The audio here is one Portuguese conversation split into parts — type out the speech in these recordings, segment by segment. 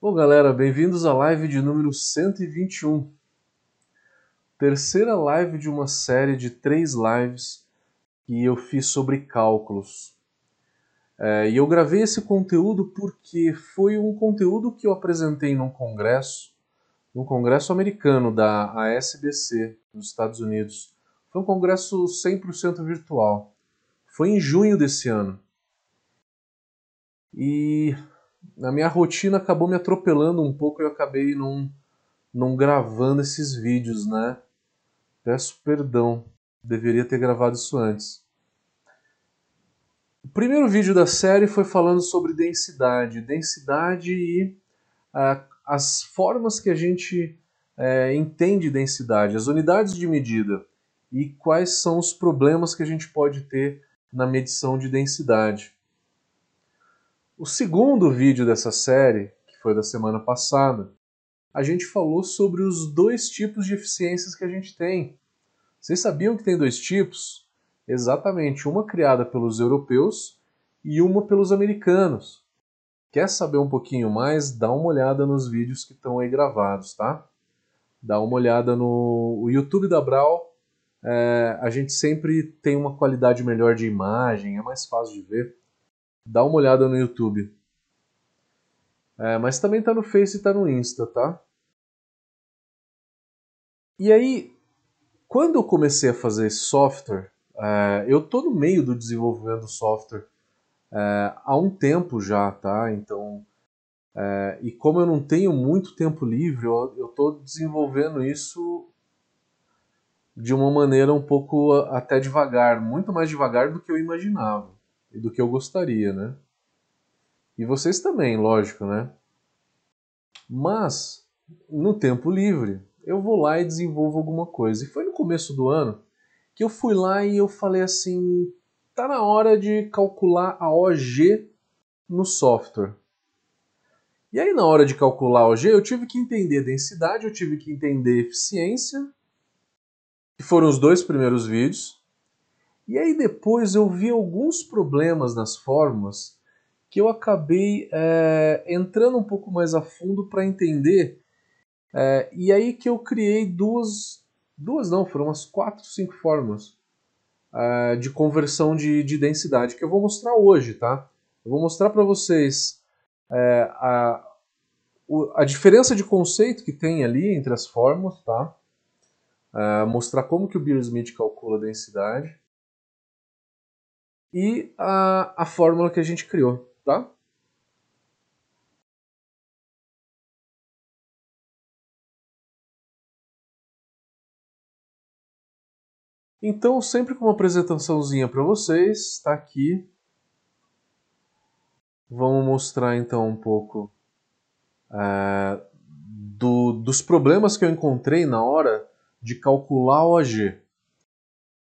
Bom, galera, bem-vindos à live de número 121. Terceira live de uma série de três lives que eu fiz sobre cálculos. É, e eu gravei esse conteúdo porque foi um conteúdo que eu apresentei num congresso, num congresso americano da ASBC, nos Estados Unidos. Foi um congresso 100% virtual. Foi em junho desse ano. E a minha rotina acabou me atropelando um pouco e eu acabei não, não gravando esses vídeos, né? Peço perdão, deveria ter gravado isso antes. O primeiro vídeo da série foi falando sobre densidade, densidade e uh, as formas que a gente uh, entende densidade, as unidades de medida e quais são os problemas que a gente pode ter na medição de densidade. O segundo vídeo dessa série, que foi da semana passada, a gente falou sobre os dois tipos de eficiências que a gente tem. Vocês sabiam que tem dois tipos? Exatamente, uma criada pelos europeus e uma pelos americanos. Quer saber um pouquinho mais? Dá uma olhada nos vídeos que estão aí gravados, tá? Dá uma olhada no YouTube da Brau. É, a gente sempre tem uma qualidade melhor de imagem, é mais fácil de ver dá uma olhada no YouTube. É, mas também tá no Face e tá no Insta, tá? E aí, quando eu comecei a fazer esse software, é, eu tô no meio do desenvolvimento do software é, há um tempo já, tá? Então, é, e como eu não tenho muito tempo livre, eu, eu tô desenvolvendo isso de uma maneira um pouco até devagar, muito mais devagar do que eu imaginava e do que eu gostaria, né? E vocês também, lógico, né? Mas, no tempo livre, eu vou lá e desenvolvo alguma coisa. E foi no começo do ano que eu fui lá e eu falei assim: tá na hora de calcular a OG no software. E aí, na hora de calcular a OG, eu tive que entender densidade, eu tive que entender eficiência, que foram os dois primeiros vídeos. E aí depois eu vi alguns problemas nas fórmulas que eu acabei é, entrando um pouco mais a fundo para entender. É, e aí que eu criei duas, duas não, foram umas quatro, cinco fórmulas é, de conversão de, de densidade que eu vou mostrar hoje, tá? Eu vou mostrar para vocês é, a, a diferença de conceito que tem ali entre as fórmulas, tá? É, mostrar como que o Beer-Smith calcula a densidade e a, a fórmula que a gente criou, tá? Então, sempre com uma apresentaçãozinha para vocês, está aqui. Vamos mostrar então um pouco é, do, dos problemas que eu encontrei na hora de calcular o AG.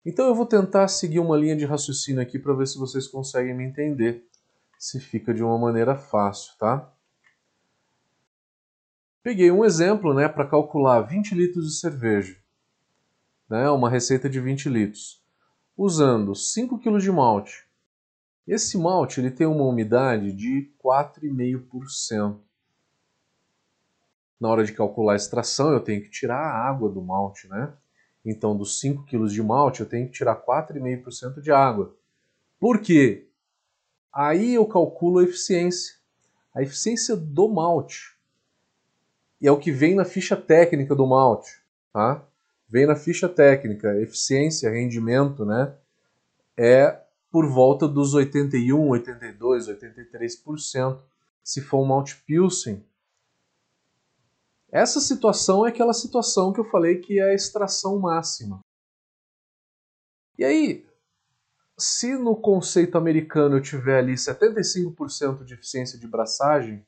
Então eu vou tentar seguir uma linha de raciocínio aqui para ver se vocês conseguem me entender, se fica de uma maneira fácil, tá? Peguei um exemplo né, para calcular 20 litros de cerveja, né, uma receita de 20 litros, usando 5 kg de malte. Esse malte ele tem uma umidade de 4,5%. Na hora de calcular a extração, eu tenho que tirar a água do malte, né? Então, dos 5 kg de malte, eu tenho que tirar 4,5% de água. Por quê? Aí eu calculo a eficiência. A eficiência do malte. E é o que vem na ficha técnica do malte. Tá? Vem na ficha técnica, eficiência, rendimento, né? É por volta dos 81, 82, 83%, se for um malte Pilsen. Essa situação é aquela situação que eu falei que é a extração máxima. E aí, se no conceito americano eu tiver ali 75% de eficiência de braçagem,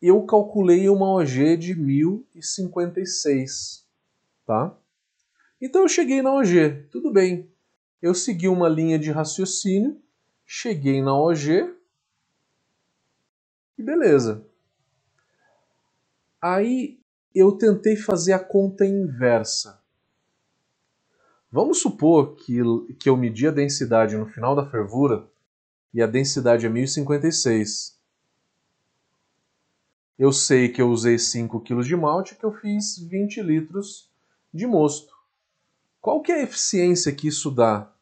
eu calculei uma OG de 1056, tá? Então eu cheguei na OG, tudo bem. Eu segui uma linha de raciocínio, cheguei na OG, e beleza. Aí eu tentei fazer a conta inversa. Vamos supor que, que eu medi a densidade no final da fervura e a densidade é 1056. Eu sei que eu usei 5 kg de malte e que eu fiz 20 litros de mosto. Qual que é a eficiência que isso dá?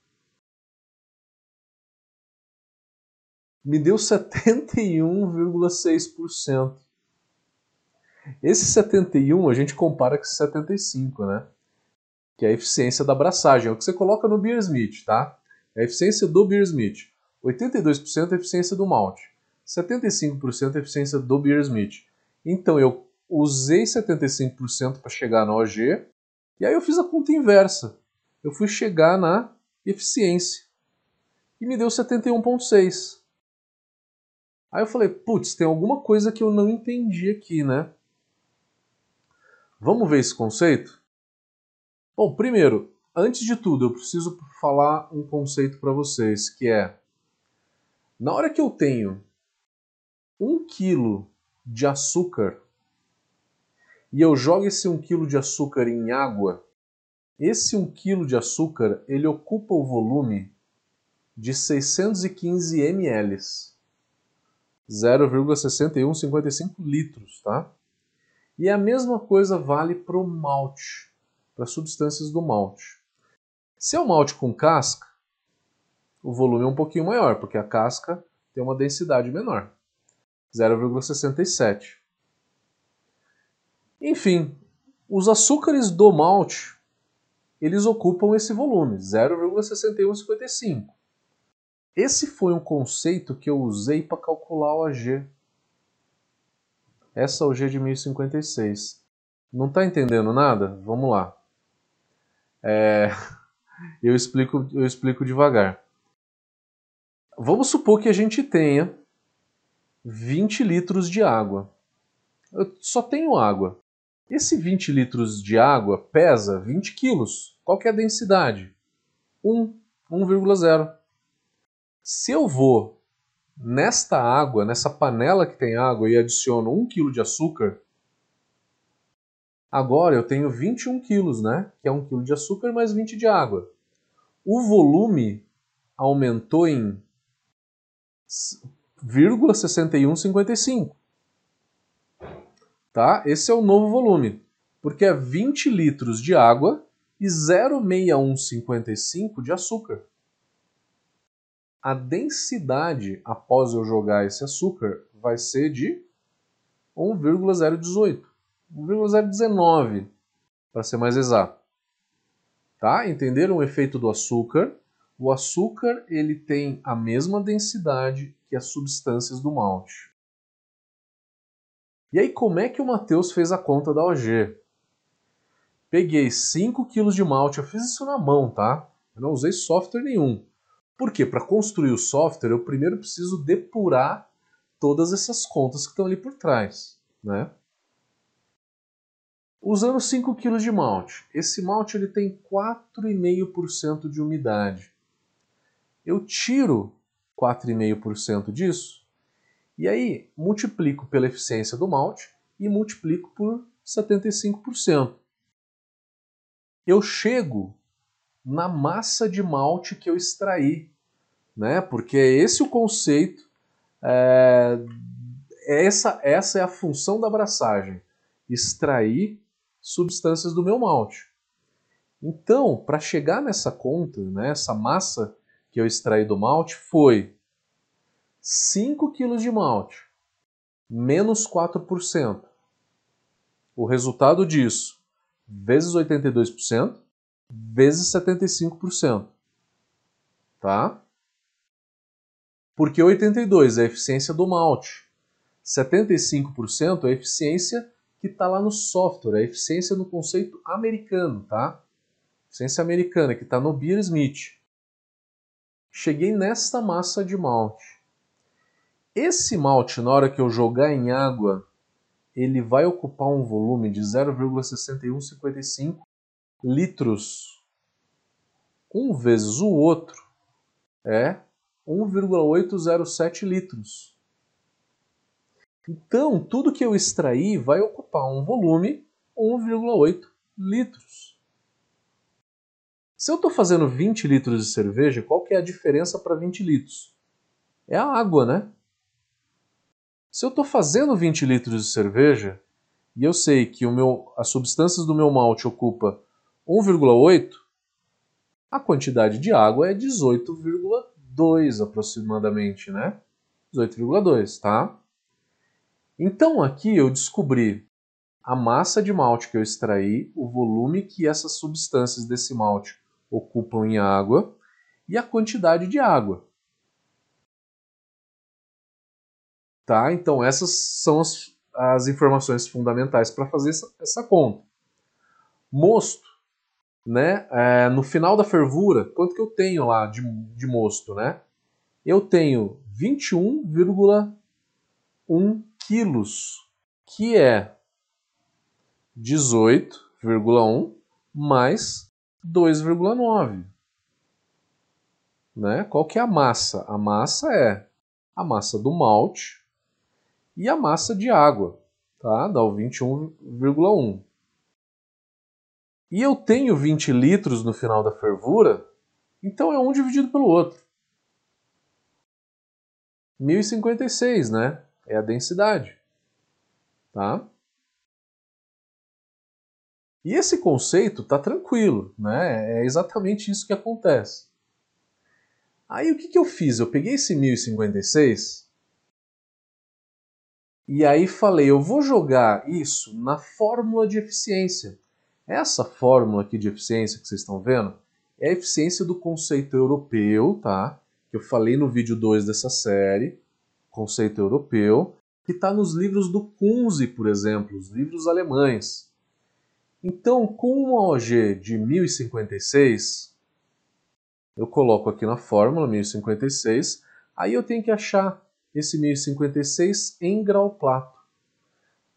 Me deu 71,6%. Esse 71 a gente compara com esse 75, né? Que é a eficiência da abraçagem. É o que você coloca no Beer Smith, tá? É a eficiência do Beer Smith. 82% é a eficiência do malte. 75% é a eficiência do Beer Smith. Então eu usei 75% para chegar na OG, e aí eu fiz a conta inversa. Eu fui chegar na eficiência. E me deu 71,6. Aí eu falei, putz, tem alguma coisa que eu não entendi aqui, né? Vamos ver esse conceito? Bom, primeiro, antes de tudo, eu preciso falar um conceito para vocês, que é na hora que eu tenho um quilo de açúcar e eu jogo esse um quilo de açúcar em água, esse 1 kg de açúcar ele ocupa o volume de 615 ml, 0,6155 litros, tá? E a mesma coisa vale para o malte, para substâncias do malte. Se é um malte com casca, o volume é um pouquinho maior, porque a casca tem uma densidade menor, 0,67. Enfim, os açúcares do malte eles ocupam esse volume, 0,6155. Esse foi um conceito que eu usei para calcular o AG. Essa OG de 1056. Não está entendendo nada? Vamos lá. É... Eu, explico, eu explico devagar. Vamos supor que a gente tenha 20 litros de água. Eu só tenho água. Esse 20 litros de água pesa 20 quilos. Qual é a densidade? 1, 1,0. Se eu vou nesta água, nessa panela que tem água e adiciono 1 kg de açúcar, agora eu tenho 21 quilos, né? Que é 1 kg de açúcar mais 20 de água. O volume aumentou em 0,6155 tá? Esse é o novo volume, porque é 20 litros de água e 0,6155 de açúcar. A densidade após eu jogar esse açúcar vai ser de 1,018, 1,019, para ser mais exato. Tá? Entenderam o efeito do açúcar? O açúcar ele tem a mesma densidade que as substâncias do malte. E aí, como é que o Matheus fez a conta da OG? Peguei 5 kg de malte, eu fiz isso na mão, tá? Eu não usei software nenhum. Por quê? Para construir o software, eu primeiro preciso depurar todas essas contas que estão ali por trás, né? Usando 5 kg de malte. Esse malte ele tem 4,5% de umidade. Eu tiro 4,5% disso e aí multiplico pela eficiência do malte e multiplico por 75%. Eu chego na massa de malte que eu extraí, né? Porque é esse o conceito, é, é essa, essa é a função da abraçagem, extrair substâncias do meu malte. Então, para chegar nessa conta, né, essa massa que eu extraí do malte foi 5 kg de malte, menos 4%. O resultado disso, vezes 82%, vezes 75%. Tá? Porque 82 é a eficiência do malte. 75% é a eficiência que está lá no software, é a eficiência no conceito americano, tá? Eficiência americana, que está no Beer Smith. Cheguei nesta massa de malte. Esse malte, na hora que eu jogar em água, ele vai ocupar um volume de 0,6155 litros. Um vezes o outro é 1,807 litros. Então, tudo que eu extrair vai ocupar um volume 1,8 litros. Se eu estou fazendo 20 litros de cerveja, qual que é a diferença para 20 litros? É a água, né? Se eu estou fazendo 20 litros de cerveja e eu sei que o meu, as substâncias do meu malte ocupa 1,8, a quantidade de água é 18,2 aproximadamente, né? 18,2, tá? Então aqui eu descobri a massa de malte que eu extraí, o volume que essas substâncias desse malte ocupam em água e a quantidade de água. Tá? Então essas são as, as informações fundamentais para fazer essa, essa, conta. Mosto, né? É, no final da fervura, quanto que eu tenho lá de, de mosto, né? Eu tenho 21,1 quilos, que é 18,1 mais 2,9. Né? Qual que é a massa? A massa é a massa do malte e a massa de água, tá? Dá o 21,1. E eu tenho 20 litros no final da fervura, então é um dividido pelo outro. 1056, né? É a densidade. Tá? E esse conceito tá tranquilo, né? É exatamente isso que acontece. Aí o que, que eu fiz? Eu peguei esse 1056 e aí falei, eu vou jogar isso na fórmula de eficiência. Essa fórmula aqui de eficiência que vocês estão vendo é a eficiência do conceito europeu, tá? Que eu falei no vídeo 2 dessa série, conceito europeu, que está nos livros do Kunze, por exemplo, os livros alemães. Então, com uma OG de 1056, eu coloco aqui na fórmula 1056, aí eu tenho que achar esse 1056 em grau plato.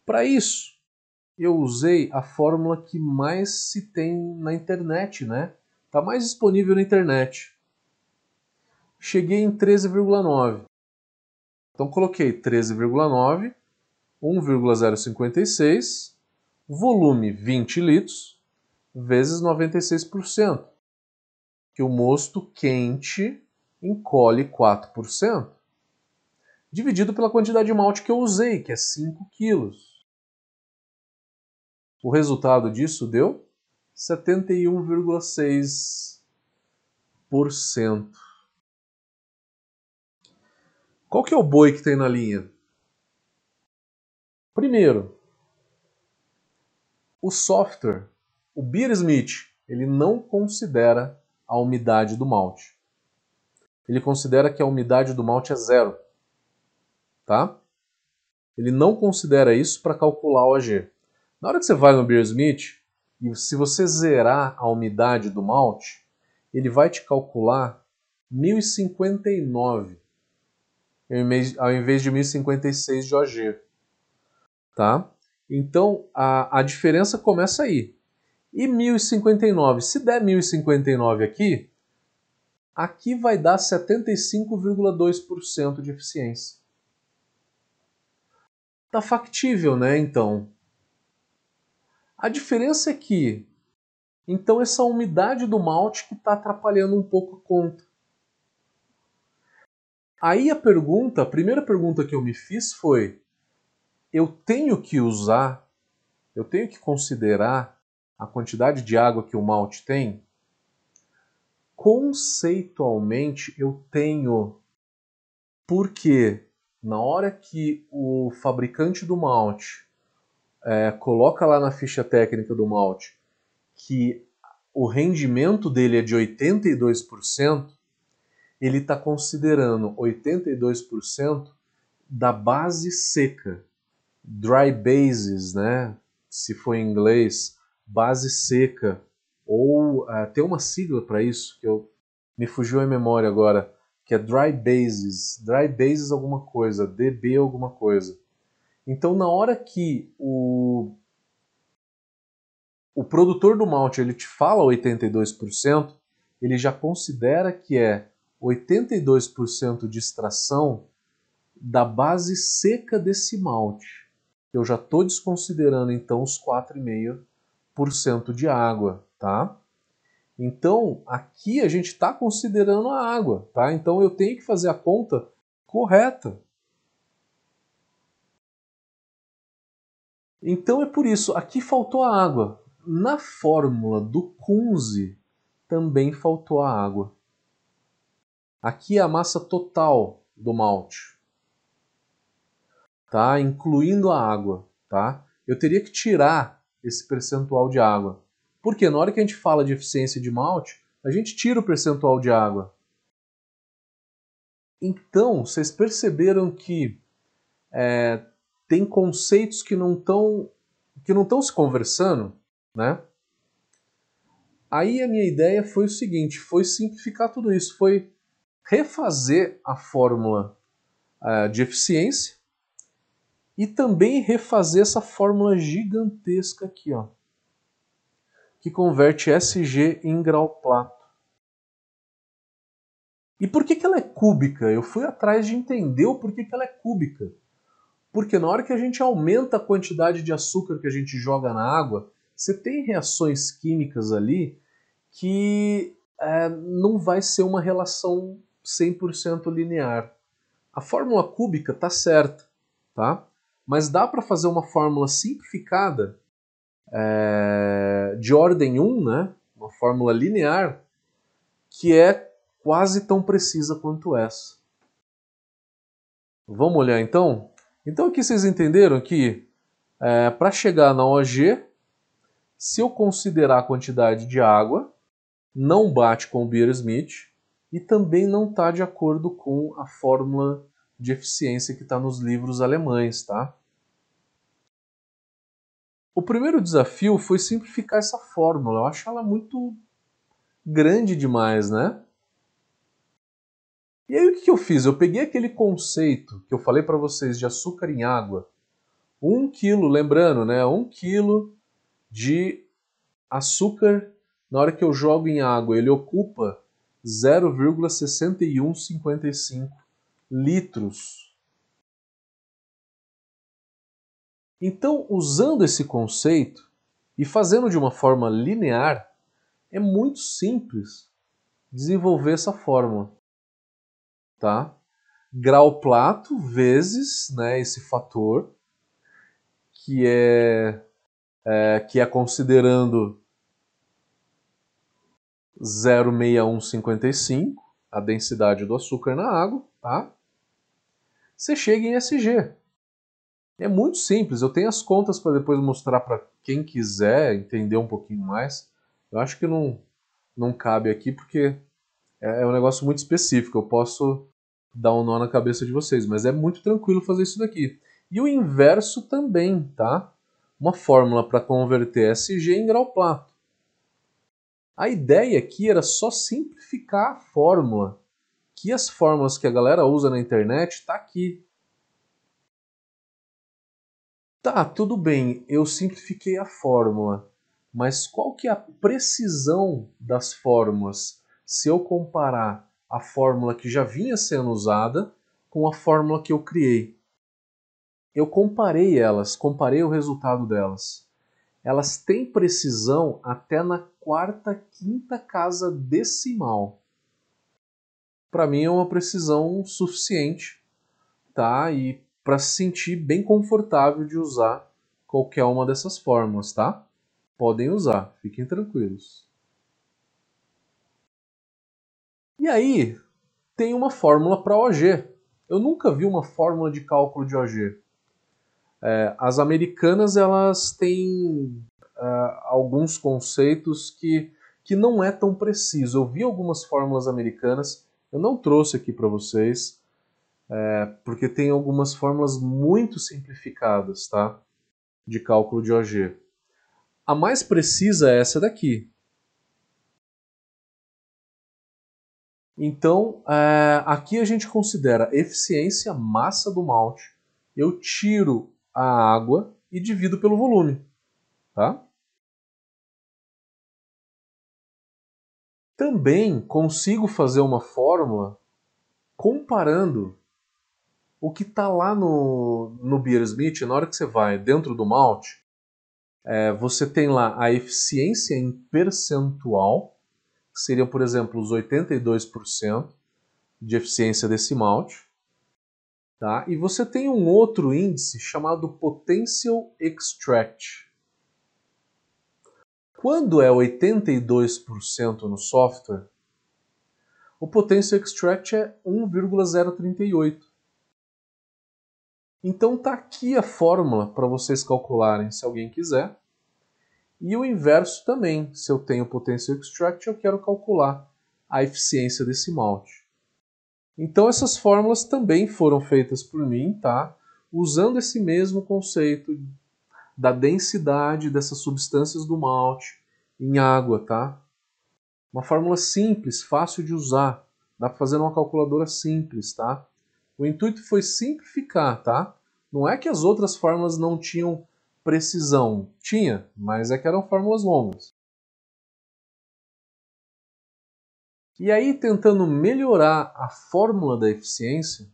Para isso, eu usei a fórmula que mais se tem na internet, né? Está mais disponível na internet. Cheguei em 13,9. Então coloquei 13,9, 1,056 volume 20 litros, vezes 96%, que o mosto quente encolhe 4%, dividido pela quantidade de malte que eu usei, que é 5 quilos. O resultado disso deu 71,6%. Qual que é o boi que tem na linha? Primeiro, o software, o Beersmith, ele não considera a umidade do malte. Ele considera que a umidade do malte é zero. Tá? Ele não considera isso para calcular o OG. Na hora que você vai no Beersmith, e se você zerar a umidade do malte, ele vai te calcular 1059 ao invés de 1056 de OG. Tá? Então a, a diferença começa aí. E 1059, se der 1059 aqui, aqui vai dar 75,2% de eficiência. Tá factível, né, então? A diferença é que, então, essa umidade do malte que está atrapalhando um pouco a conta. Aí a pergunta, a primeira pergunta que eu me fiz foi: eu tenho que usar, eu tenho que considerar a quantidade de água que o malte tem? Conceitualmente eu tenho, porque na hora que o fabricante do malte é, coloca lá na ficha técnica do malte que o rendimento dele é de 82%, ele está considerando 82% da base seca dry bases, né? Se for em inglês, base seca, ou uh, tem uma sigla para isso que eu me fugiu a memória agora, que é dry bases, dry bases alguma coisa, DB alguma coisa. Então, na hora que o o produtor do malte ele te fala 82%, ele já considera que é 82% de extração da base seca desse malte eu já estou desconsiderando então os 4,5% de água, tá? Então, aqui a gente está considerando a água, tá? Então eu tenho que fazer a conta correta. Então é por isso, aqui faltou a água. Na fórmula do Kunze também faltou a água. Aqui é a massa total do malte, tá? Incluindo a água, tá? Eu teria que tirar esse percentual de água. Porque na hora que a gente fala de eficiência de malte, a gente tira o percentual de água. Então, vocês perceberam que é, tem conceitos que não estão que não estão se conversando, né? Aí a minha ideia foi o seguinte, foi simplificar tudo isso, foi refazer a fórmula uh, de eficiência e também refazer essa fórmula gigantesca aqui, ó, que converte SG em grau plato. E por que, que ela é cúbica? Eu fui atrás de entender o porquê que ela é cúbica. Porque na hora que a gente aumenta a quantidade de açúcar que a gente joga na água, você tem reações químicas ali que é, não vai ser uma relação 100% linear. A fórmula cúbica está certa, tá? mas dá para fazer uma fórmula simplificada é, de ordem 1, né? uma fórmula linear, que é quase tão precisa quanto essa. Vamos olhar então? Então aqui vocês entenderam que é, para chegar na OG, se eu considerar a quantidade de água, não bate com o Beer-Smith e também não está de acordo com a fórmula de eficiência que está nos livros alemães, tá? O primeiro desafio foi simplificar essa fórmula. Eu acho ela muito grande demais, né? E aí o que eu fiz? Eu peguei aquele conceito que eu falei para vocês de açúcar em água. Um quilo, lembrando, né? Um quilo de açúcar na hora que eu jogo em água, ele ocupa 0,6155 litros. Então, usando esse conceito e fazendo de uma forma linear, é muito simples desenvolver essa fórmula tá? Grau plato vezes né, esse fator, que é, é que é considerando 06155, a densidade do açúcar na água, tá? Você chega em SG. É muito simples, eu tenho as contas para depois mostrar para quem quiser entender um pouquinho mais. Eu acho que não, não cabe aqui porque é, é um negócio muito específico. Eu posso dar um nó na cabeça de vocês, mas é muito tranquilo fazer isso daqui. E o inverso também, tá? Uma fórmula para converter SG em grau plato. A ideia aqui era só simplificar a fórmula, que as fórmulas que a galera usa na internet está aqui. Tá, tudo bem, eu simplifiquei a fórmula, mas qual que é a precisão das fórmulas se eu comparar a fórmula que já vinha sendo usada com a fórmula que eu criei? Eu comparei elas, comparei o resultado delas. Elas têm precisão até na quarta, quinta casa decimal. Para mim é uma precisão suficiente, tá? E para se sentir bem confortável de usar qualquer uma dessas fórmulas, tá? Podem usar, fiquem tranquilos. E aí, tem uma fórmula para OG. Eu nunca vi uma fórmula de cálculo de OG. É, as americanas elas têm uh, alguns conceitos que, que não é tão preciso. Eu vi algumas fórmulas americanas, eu não trouxe aqui para vocês, é, porque tem algumas fórmulas muito simplificadas tá? de cálculo de OG. A mais precisa é essa daqui. Então, é, aqui a gente considera eficiência massa do malte. Eu tiro a água e divido pelo volume. Tá? Também consigo fazer uma fórmula comparando o que está lá no, no Beer Smith, na hora que você vai dentro do malte, é, você tem lá a eficiência em percentual, que seriam, por exemplo, os 82% de eficiência desse malte. Tá? E você tem um outro índice chamado Potential Extract. Quando é 82% no software, o Potential Extract é 1,038. Então tá aqui a fórmula para vocês calcularem se alguém quiser. E o inverso também, se eu tenho Potential Extract, eu quero calcular a eficiência desse malte. Então essas fórmulas também foram feitas por mim, tá? Usando esse mesmo conceito da densidade dessas substâncias do malte em água, tá? Uma fórmula simples, fácil de usar. Dá para fazer numa calculadora simples, tá? O intuito foi simplificar, tá? Não é que as outras fórmulas não tinham precisão. Tinha, mas é que eram fórmulas longas. E aí, tentando melhorar a fórmula da eficiência,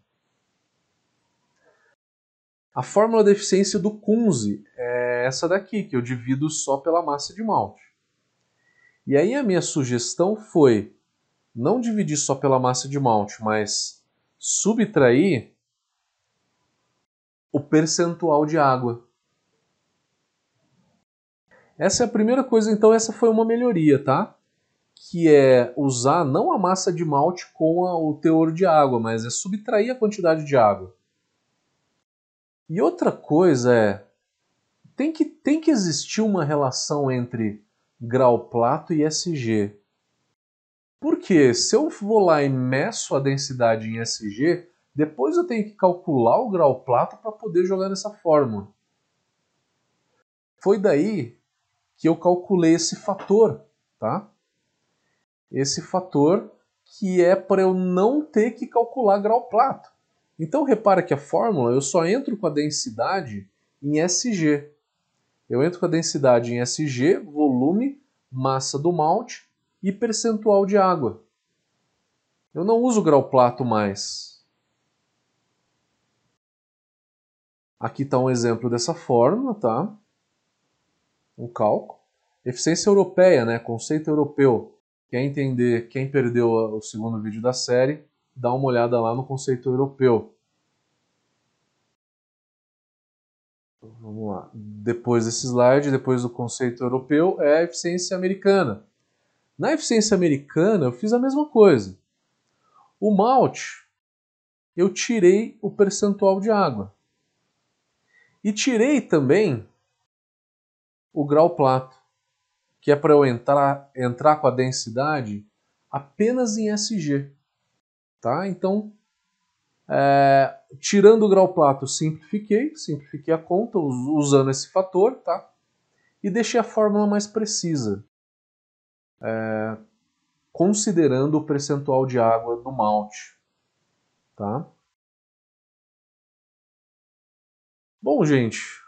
a fórmula da eficiência do Kunze é essa daqui, que eu divido só pela massa de malte. E aí a minha sugestão foi não dividir só pela massa de malte, mas subtrair o percentual de água. Essa é a primeira coisa, então essa foi uma melhoria, tá? que é usar não a massa de malte com a, o teor de água, mas é subtrair a quantidade de água. E outra coisa é, tem que, tem que existir uma relação entre grau plato e SG. Porque se eu vou lá e meço a densidade em SG, depois eu tenho que calcular o grau plato para poder jogar nessa fórmula. Foi daí que eu calculei esse fator, tá? esse fator que é para eu não ter que calcular grau plato. Então repara que a fórmula eu só entro com a densidade em SG. Eu entro com a densidade em SG, volume, massa do malte e percentual de água. Eu não uso grau plato mais. Aqui está um exemplo dessa fórmula, tá? Um cálculo. Eficiência europeia, né? conceito europeu. Quer entender quem perdeu o segundo vídeo da série, dá uma olhada lá no conceito europeu. Vamos lá. Depois desse slide, depois do conceito europeu, é a eficiência americana. Na eficiência americana, eu fiz a mesma coisa. O malte, eu tirei o percentual de água. E tirei também o grau plato que é para eu entrar, entrar com a densidade apenas em SG. Tá? Então, é, tirando o grau plato, simplifiquei, simplifiquei a conta usando esse fator, tá? E deixei a fórmula mais precisa, é, considerando o percentual de água do malte, tá? Bom, gente,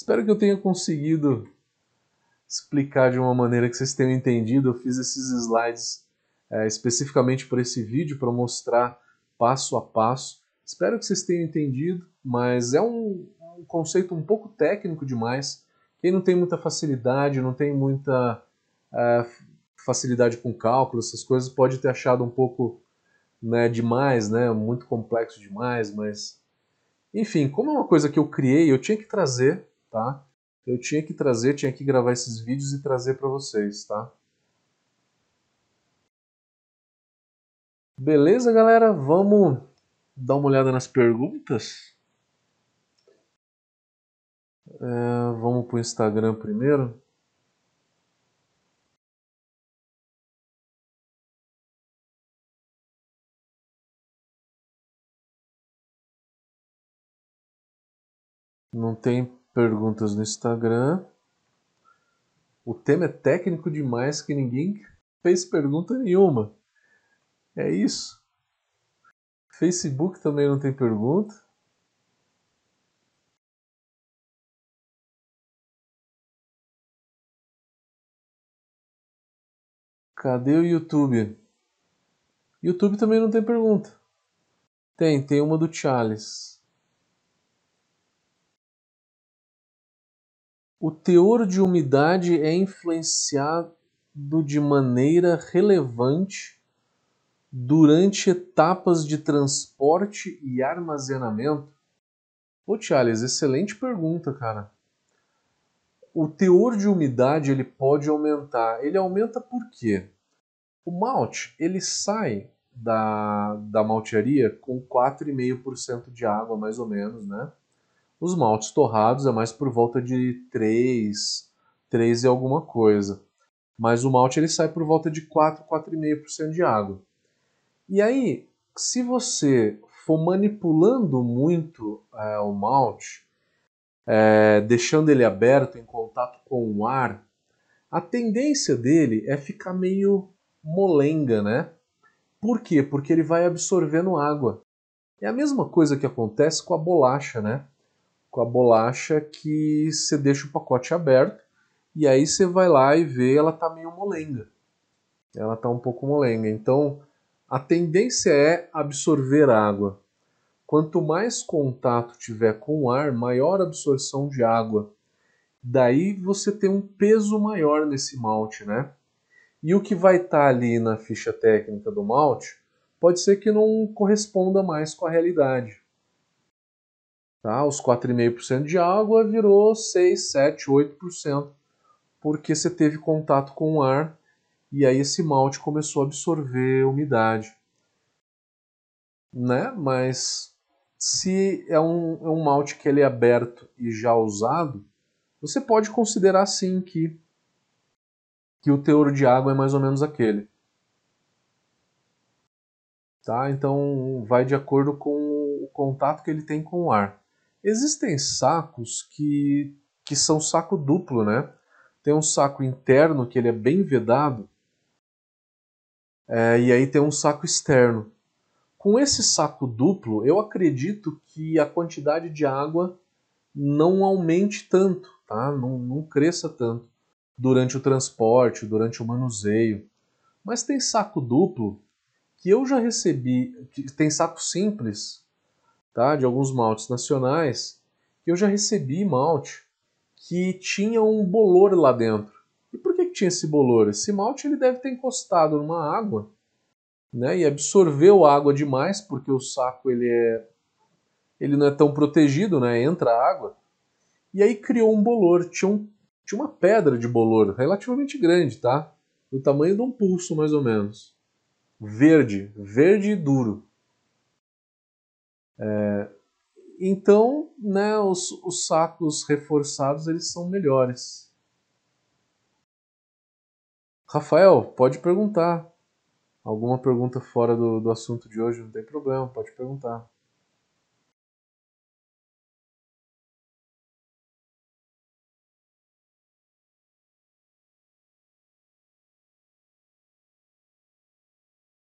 espero que eu tenha conseguido explicar de uma maneira que vocês tenham entendido. Eu fiz esses slides é, especificamente para esse vídeo, para mostrar passo a passo. Espero que vocês tenham entendido, mas é um, um conceito um pouco técnico demais. Quem não tem muita facilidade, não tem muita é, facilidade com cálculo, essas coisas, pode ter achado um pouco né, demais, né, muito complexo demais, mas enfim, como é uma coisa que eu criei, eu tinha que trazer, tá? eu tinha que trazer, tinha que gravar esses vídeos e trazer para vocês, tá? Beleza, galera? Vamos dar uma olhada nas perguntas? É, vamos para o Instagram primeiro. Não tem perguntas no Instagram. O tema é técnico demais que ninguém fez pergunta nenhuma. É isso. Facebook também não tem pergunta. Cadê o YouTube? YouTube também não tem pergunta. Tem, tem uma do Charles. O teor de umidade é influenciado de maneira relevante durante etapas de transporte e armazenamento? Ô Charles, excelente pergunta, cara. O teor de umidade ele pode aumentar. Ele aumenta por quê? O malte ele sai da, da maltearia com 4,5% de água, mais ou menos, né? Os maltes torrados é mais por volta de 3, 3 e alguma coisa. Mas o malte ele sai por volta de 4, 4,5% de água. E aí, se você for manipulando muito é, o malte, é, deixando ele aberto em contato com o ar, a tendência dele é ficar meio molenga, né? Por quê? Porque ele vai absorvendo água. É a mesma coisa que acontece com a bolacha, né? Com a bolacha que você deixa o pacote aberto e aí você vai lá e vê ela tá meio molenga. Ela tá um pouco molenga. Então, a tendência é absorver água. Quanto mais contato tiver com o ar, maior absorção de água. Daí você tem um peso maior nesse malte, né? E o que vai estar tá ali na ficha técnica do malte pode ser que não corresponda mais com a realidade. Tá? Os 4,5% de água virou 6, 7, 8%, porque você teve contato com o ar e aí esse malte começou a absorver umidade. Né? Mas se é um, é um malte que ele é aberto e já usado, você pode considerar sim que que o teor de água é mais ou menos aquele. Tá? Então vai de acordo com o contato que ele tem com o ar. Existem sacos que, que são saco duplo, né? Tem um saco interno que ele é bem vedado é, e aí tem um saco externo. Com esse saco duplo, eu acredito que a quantidade de água não aumente tanto, tá? não, não cresça tanto durante o transporte, durante o manuseio. Mas tem saco duplo que eu já recebi, tem saco simples, tá, de alguns maltes nacionais, eu já recebi malte que tinha um bolor lá dentro. E por que, que tinha esse bolor? Esse malte ele deve ter encostado numa água, né, e absorveu água demais, porque o saco ele é ele não é tão protegido, né, entra água. E aí criou um bolor, tinha um tinha uma pedra de bolor relativamente grande, tá? Do tamanho de um pulso, mais ou menos. Verde, verde e duro. É, então, né, os, os sacos reforçados eles são melhores. Rafael, pode perguntar. Alguma pergunta fora do, do assunto de hoje, não tem problema, pode perguntar.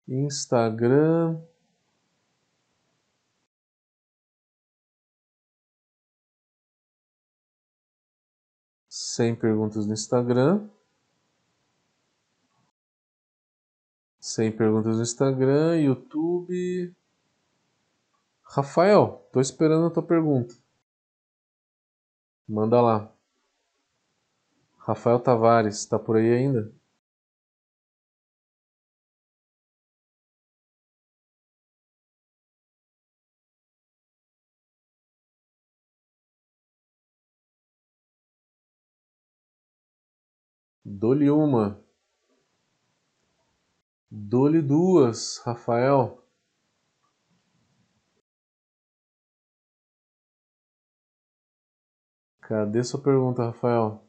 Instagram. Sem perguntas no Instagram. Sem perguntas no Instagram, YouTube. Rafael, tô esperando a tua pergunta. Manda lá. Rafael Tavares, tá por aí ainda? Dou-lhe uma. Dou-lhe duas, Rafael. Cadê sua pergunta, Rafael?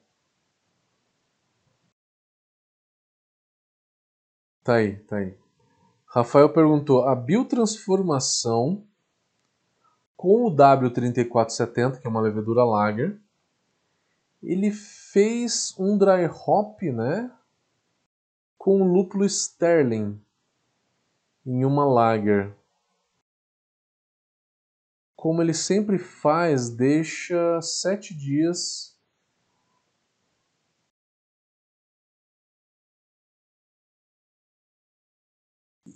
Tá aí, tá aí. Rafael perguntou: a biotransformação com o W3470, que é uma levedura lager, ele fez um dry hop, né? Com lúpulo Sterling em uma lager. Como ele sempre faz, deixa sete dias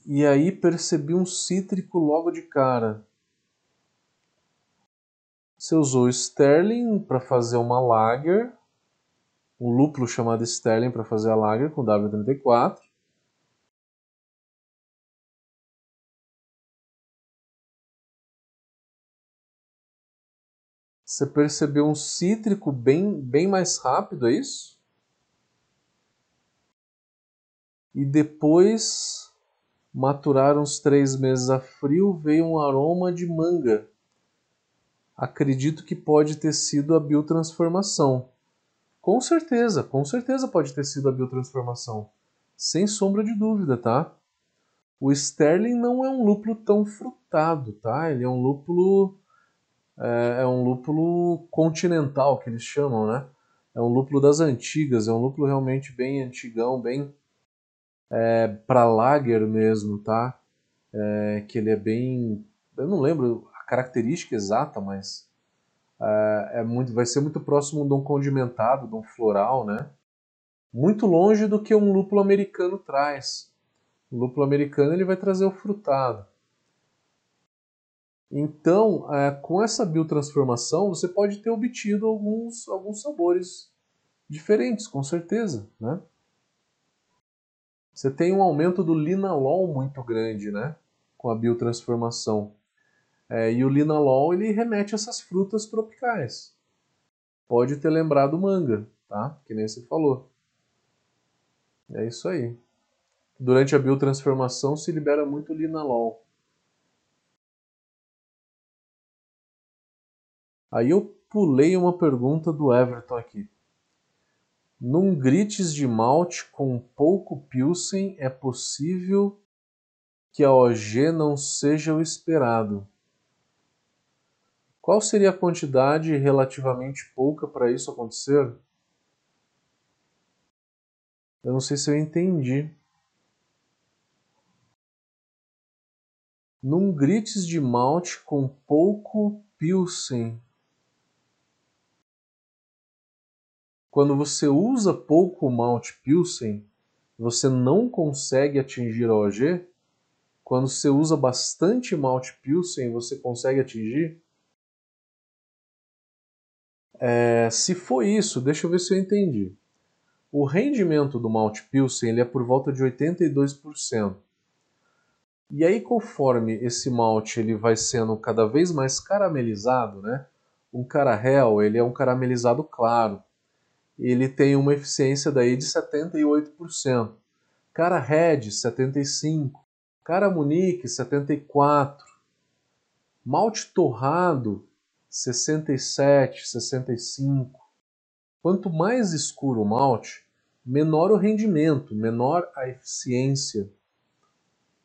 e aí percebi um cítrico logo de cara. Você usou Sterling para fazer uma Lager, um lúpulo chamado Sterling para fazer a Lager com W34. Você percebeu um cítrico bem, bem mais rápido, é isso? E depois, maturaram uns três meses a frio, veio um aroma de manga. Acredito que pode ter sido a biotransformação. Com certeza, com certeza pode ter sido a biotransformação. Sem sombra de dúvida, tá? O Sterling não é um lúpulo tão frutado, tá? Ele é um lúpulo é, é, um lúpulo continental que eles chamam, né? É um lúpulo das antigas, é um lúpulo realmente bem antigão, bem é, para lager mesmo, tá? É, que ele é bem, eu não lembro característica exata, mas é, é muito, vai ser muito próximo de um condimentado, de um floral, né? Muito longe do que um lúpulo americano traz. O lúpulo americano ele vai trazer o frutado. Então, é, com essa biotransformação, você pode ter obtido alguns, alguns sabores diferentes, com certeza. Né? Você tem um aumento do linalol muito grande né? com a biotransformação. É, e o linalol ele remete a essas frutas tropicais. Pode ter lembrado manga, tá? Que nem você falou. É isso aí. Durante a biotransformação se libera muito linalol. Aí eu pulei uma pergunta do Everton aqui. Num grites de malte com pouco Pilsen é possível que a OG não seja o esperado. Qual seria a quantidade relativamente pouca para isso acontecer? Eu não sei se eu entendi. num grites de malte com pouco pilsen. Quando você usa pouco malte pilsen, você não consegue atingir a OG? Quando você usa bastante malte pilsen, você consegue atingir? É, se for isso, deixa eu ver se eu entendi. O rendimento do malte pilsen ele é por volta de 82%. E aí, conforme esse malte ele vai sendo cada vez mais caramelizado, né? Um carahel, ele é um caramelizado claro. Ele tem uma eficiência daí de 78%. Cara Red, 75%. Cara Munique, 74%. Malte torrado, 67%, 65%. Quanto mais escuro o malte, menor o rendimento, menor a eficiência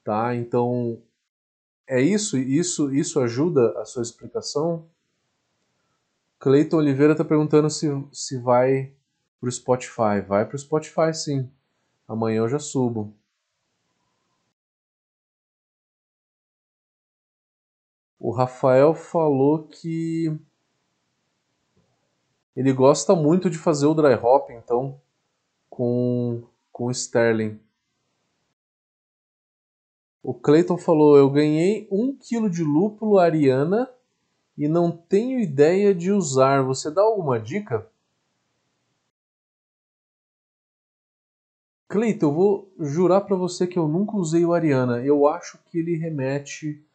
Tá? Então, é isso? Isso, isso ajuda a sua explicação? Cleiton Oliveira está perguntando se, se vai para o Spotify. Vai para o Spotify, sim. Amanhã eu já subo. O Rafael falou que ele gosta muito de fazer o dry hop, então, com, com Sterling. O Clayton falou: Eu ganhei um quilo de lúpulo ariana e não tenho ideia de usar. Você dá alguma dica? Cleiton, eu vou jurar para você que eu nunca usei o Ariana. Eu acho que ele remete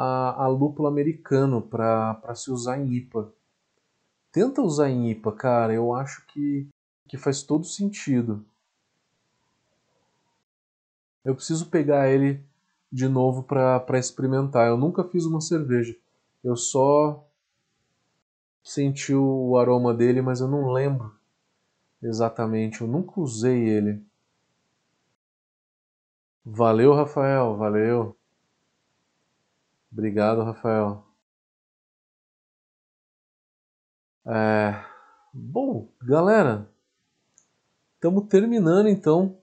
a, a lúpulo americano para se usar em IPA. Tenta usar em IPA, cara. Eu acho que, que faz todo sentido. Eu preciso pegar ele de novo para experimentar. Eu nunca fiz uma cerveja. Eu só senti o aroma dele, mas eu não lembro exatamente. Eu nunca usei ele. Valeu, Rafael. Valeu. Obrigado, Rafael. É... Bom, galera, estamos terminando então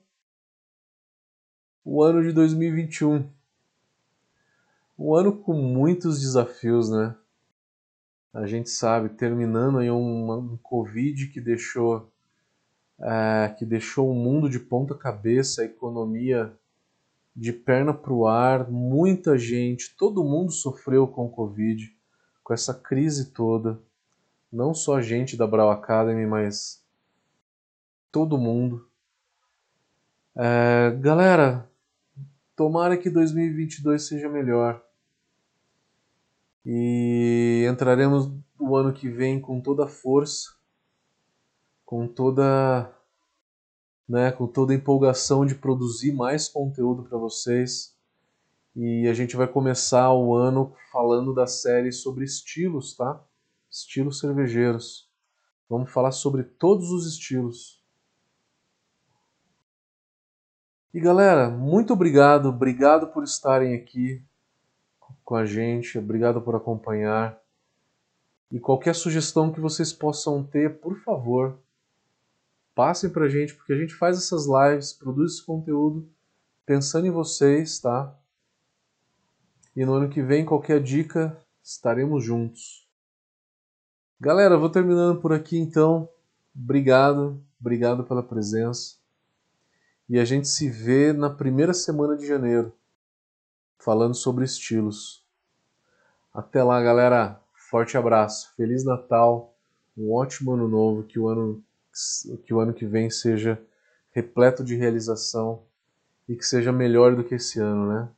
o ano de 2021 um ano com muitos desafios, né? A gente sabe, terminando aí um, um Covid que deixou, é, que deixou o mundo de ponta cabeça, a economia de perna para o ar, muita gente, todo mundo sofreu com o Covid, com essa crise toda. Não só a gente da Brau Academy, mas todo mundo. É, galera, tomara que 2022 seja melhor E entraremos o ano que vem com toda a força, com toda, né, com toda a empolgação de produzir mais conteúdo para vocês. E a gente vai começar o ano falando da série sobre estilos, tá? Estilos cervejeiros. Vamos falar sobre todos os estilos. E galera, muito obrigado, obrigado por estarem aqui com a gente, obrigado por acompanhar. E qualquer sugestão que vocês possam ter, por favor, passem pra gente, porque a gente faz essas lives, produz esse conteúdo pensando em vocês, tá? E no ano que vem, qualquer dica, estaremos juntos. Galera, vou terminando por aqui então. Obrigado, obrigado pela presença. E a gente se vê na primeira semana de janeiro, falando sobre estilos. Até lá, galera. Forte abraço. Feliz Natal. Um ótimo ano novo. Que o ano que, o ano que vem seja repleto de realização e que seja melhor do que esse ano, né?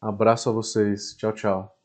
Abraço a vocês. Tchau, tchau.